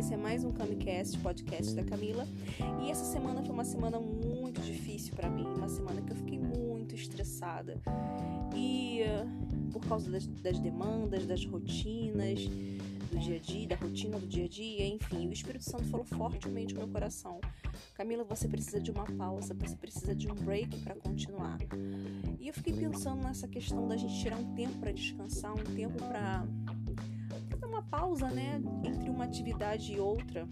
esse é mais um Camicast, podcast da Camila. E essa semana foi uma semana muito difícil para mim, uma semana que eu fiquei muito estressada. E uh, por causa das, das demandas, das rotinas, do dia a dia, da rotina do dia a dia, enfim, o Espírito Santo falou fortemente no meu coração. Camila, você precisa de uma pausa, você precisa de um break para continuar. E eu fiquei pensando nessa questão da gente tirar um tempo para descansar, um tempo para pausa, né, entre uma atividade e outra.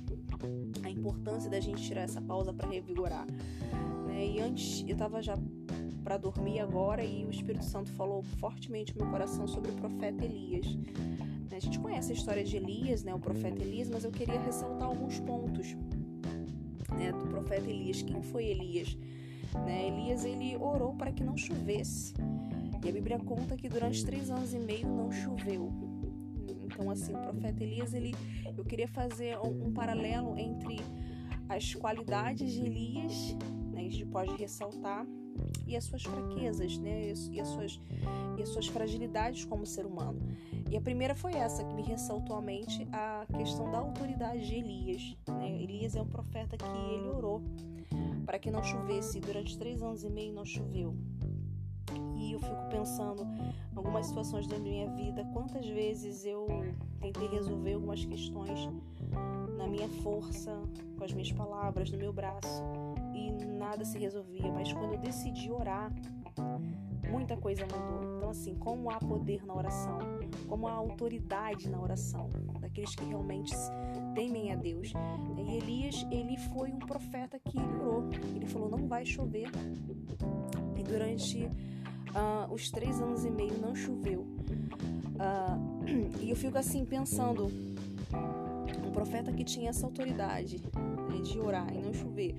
A importância da gente tirar essa pausa para revigorar. Né? E antes eu estava já para dormir agora e o Espírito Santo falou fortemente no meu coração sobre o profeta Elias. A gente conhece a história de Elias, né, o profeta Elias, mas eu queria ressaltar alguns pontos né, do profeta Elias. Quem foi Elias? Né, Elias ele orou para que não chovesse. E a Bíblia conta que durante três anos e meio não choveu. Então, assim, o profeta Elias, ele, eu queria fazer um, um paralelo entre as qualidades de Elias, né, a gente pode ressaltar, e as suas fraquezas, né, e as suas, e as suas fragilidades como ser humano. E a primeira foi essa que me ressaltou à mente a questão da autoridade de Elias. Né? Elias é um profeta que ele orou para que não chovesse. Durante três anos e meio não choveu. Eu fico pensando algumas situações da minha vida, quantas vezes eu tentei resolver algumas questões na minha força, com as minhas palavras, no meu braço, e nada se resolvia. Mas quando eu decidi orar, muita coisa mudou. Então, assim, como há poder na oração, como há autoridade na oração, daqueles que realmente temem a Deus. E Elias, ele foi um profeta que orou. Ele falou: não vai chover. E durante uh, os três anos e meio não choveu. Uh, e eu fico assim pensando: um profeta que tinha essa autoridade né, de orar e não chover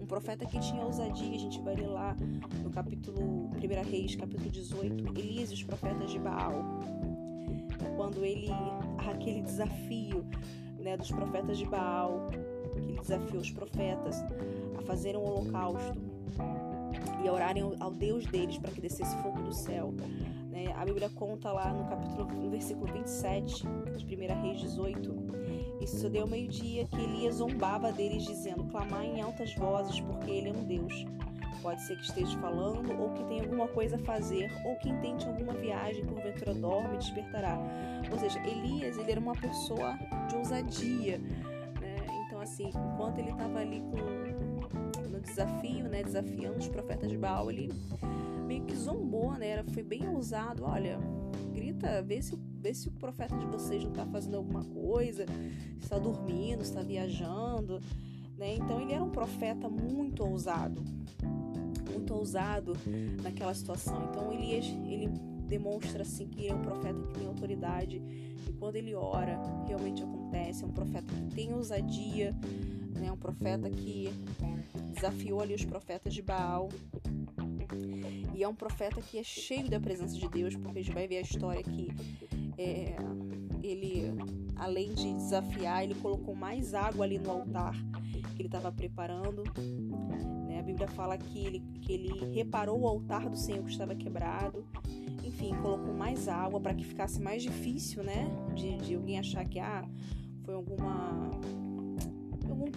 um profeta que tinha ousadia, a gente vai ler lá no capítulo 1 Reis, capítulo 18, Elias e os profetas de Baal. Quando ele aquele desafio né, dos profetas de Baal, que desafiou os profetas a fazerem um holocausto e orarem ao Deus deles para que descesse fogo do céu. Né? A Bíblia conta lá no capítulo, no versículo 27 de 1 Reis 18, isso deu meio-dia que Elias zombava deles, dizendo: Clamar em altas vozes, porque ele é um Deus. Pode ser que esteja falando, ou que tenha alguma coisa a fazer, ou que intente alguma viagem, porventura dorme e despertará. Ou seja, Elias ele era uma pessoa de ousadia. Né? Então, assim, enquanto ele estava ali com, desafio, né, desafiando os profetas de Baal, ele meio que zombou, né? Era, foi bem ousado. Olha, grita, vê se, vê se o profeta de vocês não está fazendo alguma coisa, está dormindo, está viajando, né? Então ele era um profeta muito ousado, muito ousado naquela situação. Então Elias, ele demonstra assim que é um profeta que tem autoridade e quando ele ora, realmente acontece. É um profeta que tem ousadia, né? Um profeta que desafiou ali os profetas de Baal e é um profeta que é cheio da presença de Deus, porque a gente vai ver a história que é, ele, além de desafiar, ele colocou mais água ali no altar que ele estava preparando. Né? A Bíblia fala que ele, que ele reparou o altar do Senhor que estava quebrado. Enfim, colocou mais água para que ficasse mais difícil, né? De, de alguém achar que ah, foi alguma algum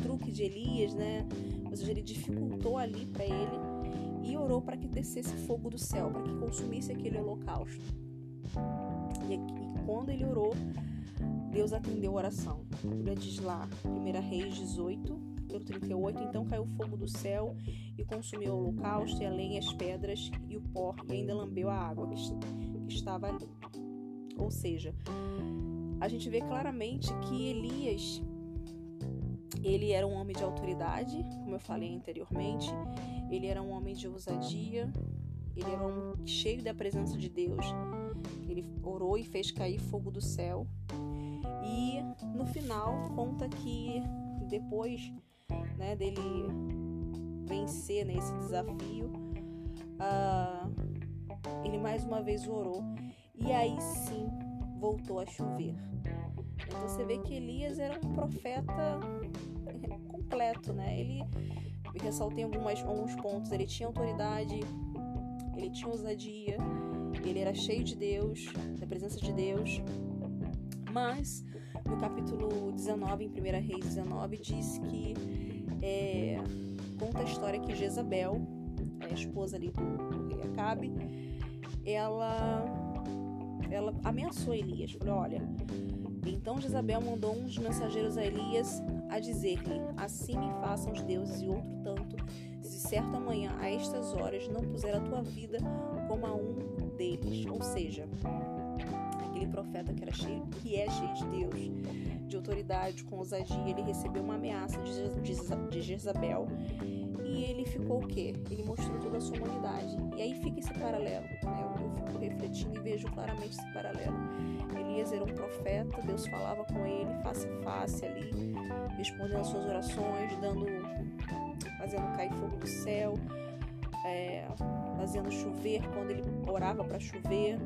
truque de Elias, né? Ou seja, ele dificultou ali para ele e orou para que descesse fogo do céu, para que consumisse aquele holocausto. E, e quando ele orou, Deus atendeu a oração. A Bíblia diz lá, 1 Reis 18, capítulo 38, então caiu fogo do céu e consumiu o holocausto, e a lenha, as pedras e o pó, e ainda lambeu a água que, que estava ali. Ou seja, a gente vê claramente que Elias ele era um homem de autoridade, como eu falei anteriormente. Ele era um homem de ousadia. Ele era um cheio da presença de Deus. Ele orou e fez cair fogo do céu. E no final conta que depois né, dele vencer nesse né, desafio, uh, ele mais uma vez orou e aí sim voltou a chover. Você vê que Elias era um profeta completo, né? Ele ressaltei algumas, alguns pontos. Ele tinha autoridade, ele tinha ousadia, ele era cheio de Deus, da presença de Deus. Mas no capítulo 19, em 1 Reis 19, diz que é, conta a história que Jezabel, a esposa ali do rei Acabe, ela, ela ameaçou Elias. Falou: Olha, então Jezabel mandou uns mensageiros a Elias a dizer-lhe: Assim me façam os deuses e outro tanto, se certa manhã a estas horas não puser a tua vida como a um deles. Ou seja, aquele profeta que era cheio, que é cheio de Deus, de autoridade, com ousadia, ele recebeu uma ameaça de Jezabel e ele ficou o quê? Ele mostrou toda a sua humanidade. E aí fica esse paralelo, né? Eu, eu fico refletindo e vejo claramente esse paralelo. Elias era um profeta, Deus falava com ele face a face ali, respondendo as suas orações, dando, fazendo cair fogo do céu, é, fazendo chover quando ele orava para chover.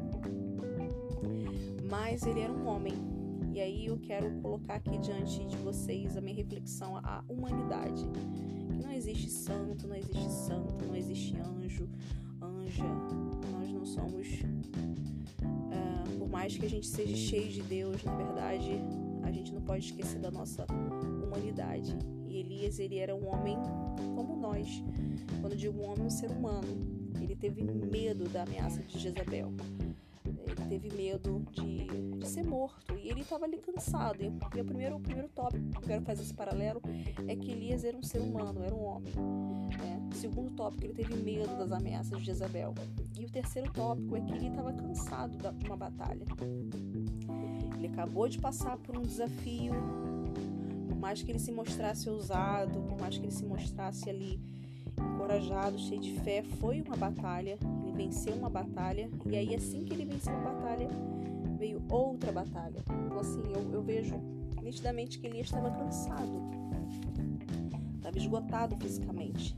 Mas ele era um homem. E aí eu quero colocar aqui diante de vocês a minha reflexão, a humanidade. Que não existe santo, não existe santo, não existe anjo, anja. Nós não somos. Uh, por mais que a gente seja cheio de Deus, na verdade, a gente não pode esquecer da nossa humanidade. E Elias, ele era um homem como nós. Quando digo um homem, um ser humano. Ele teve medo da ameaça de Jezabel. Teve medo de, de ser morto. E ele estava ali cansado. E, o primeiro, o primeiro tópico que eu quero fazer esse paralelo é que Elias era um ser humano, era um homem. Né? O segundo tópico, ele teve medo das ameaças de Jezabel. E o terceiro tópico é que ele estava cansado de uma batalha. Ele acabou de passar por um desafio mais que ele se mostrasse ousado, por mais que ele se mostrasse ali encorajado, cheio de fé, foi uma batalha. Ele venceu uma batalha e aí assim que ele venceu uma batalha veio outra batalha. Então assim eu, eu vejo nitidamente que ele estava cansado, estava esgotado fisicamente.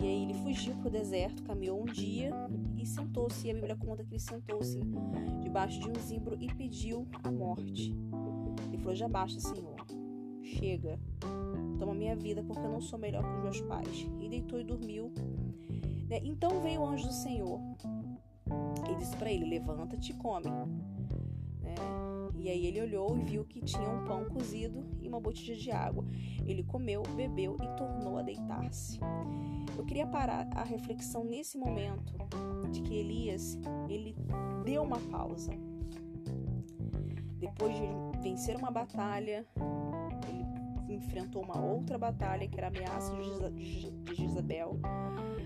E aí ele fugiu para o deserto, caminhou um dia e sentou-se. E a Bíblia conta que ele sentou-se debaixo de um zimbro e pediu a morte. Ele falou: Já basta, Senhor chega, toma minha vida porque eu não sou melhor que os meus pais. E deitou e dormiu. Né? Então veio o anjo do Senhor e disse para ele: Levanta-te e come. Né? E aí ele olhou e viu que tinha um pão cozido e uma botija de água. Ele comeu, bebeu e tornou a deitar-se. Eu queria parar a reflexão nesse momento de que Elias ele deu uma pausa. Depois de vencer uma batalha, enfrentou uma outra batalha que era a ameaça de Jezabel ele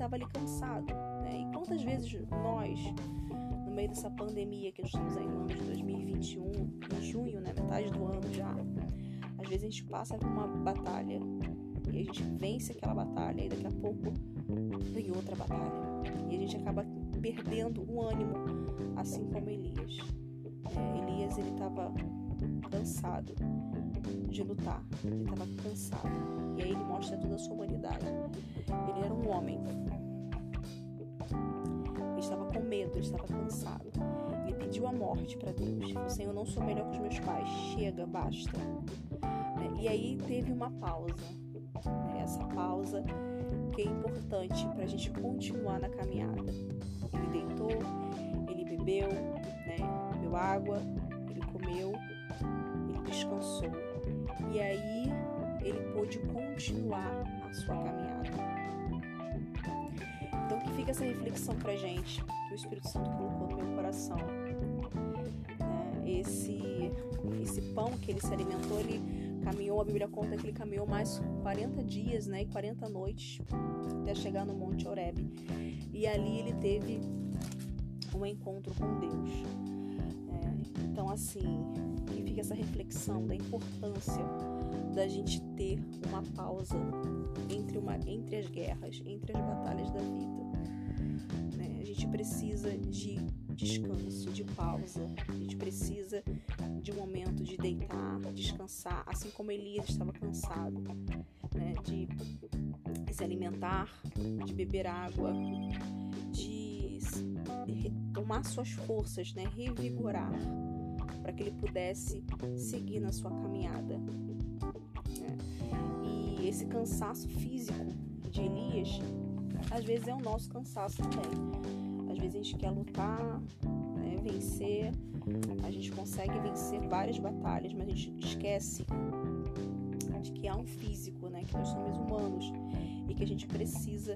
estava ali cansado. Né? E quantas vezes nós, no meio dessa pandemia que estamos aí no ano de 2021, em junho, né, metade do ano já, às vezes a gente passa por uma batalha e a gente vence aquela batalha e daqui a pouco vem outra batalha e a gente acaba perdendo o ânimo, assim como Elias. É, Elias ele estava cansado de lutar, ele estava cansado. E aí ele mostra toda a sua humanidade. Ele era um homem. Ele medo, ele estava cansado. Ele pediu a morte para Deus. Falou, Senhor, eu não sou melhor que os meus pais. Chega, basta. E aí teve uma pausa. Essa pausa que é importante para a gente continuar na caminhada. Ele deitou, ele bebeu, né? bebeu água, ele comeu descansou. E aí ele pôde continuar a sua caminhada. Então que fica essa reflexão pra gente, que o Espírito Santo colocou no meu coração. É, esse, esse pão que ele se alimentou, ele caminhou, a Bíblia conta que ele caminhou mais 40 dias né, e 40 noites até chegar no Monte Oreb. E ali ele teve um encontro com Deus. É, então, assim, fica essa reflexão da importância da gente ter uma pausa entre, uma, entre as guerras, entre as batalhas da vida. Gente precisa de descanso, de pausa, a gente precisa de um momento de deitar, descansar, assim como Elias estava cansado, né? de se alimentar, de beber água, de tomar suas forças, né? revigorar para que ele pudesse seguir na sua caminhada. Né? E esse cansaço físico de Elias, às vezes é o nosso cansaço também. Às vezes a gente quer lutar, né? Vencer, a gente consegue vencer várias batalhas, mas a gente esquece de que há um físico, né? Que nós somos humanos e que a gente precisa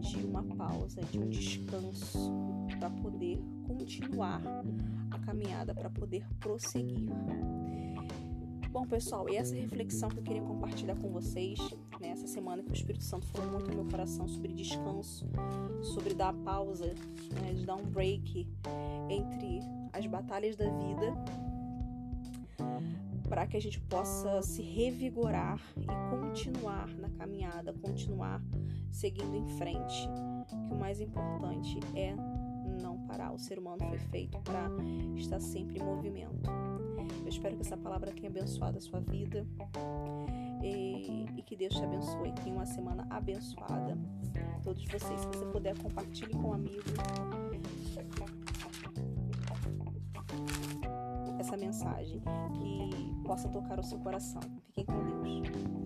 de uma pausa, de um descanso para poder continuar a caminhada, para poder prosseguir. Bom, pessoal, e essa reflexão que eu queria compartilhar com vocês nessa né, semana que o Espírito Santo falou muito no meu coração sobre descanso, sobre dar pausa, né, de dar um break entre as batalhas da vida, para que a gente possa se revigorar e continuar na caminhada, continuar seguindo em frente. Que o mais importante é não parar. O ser humano foi feito para estar sempre em movimento. Eu espero que essa palavra tenha abençoado a sua vida e, e que Deus te abençoe. Tenha uma semana abençoada. Todos vocês, se você puder, compartilhe com um amigo essa mensagem que possa tocar o seu coração. Fiquem com Deus.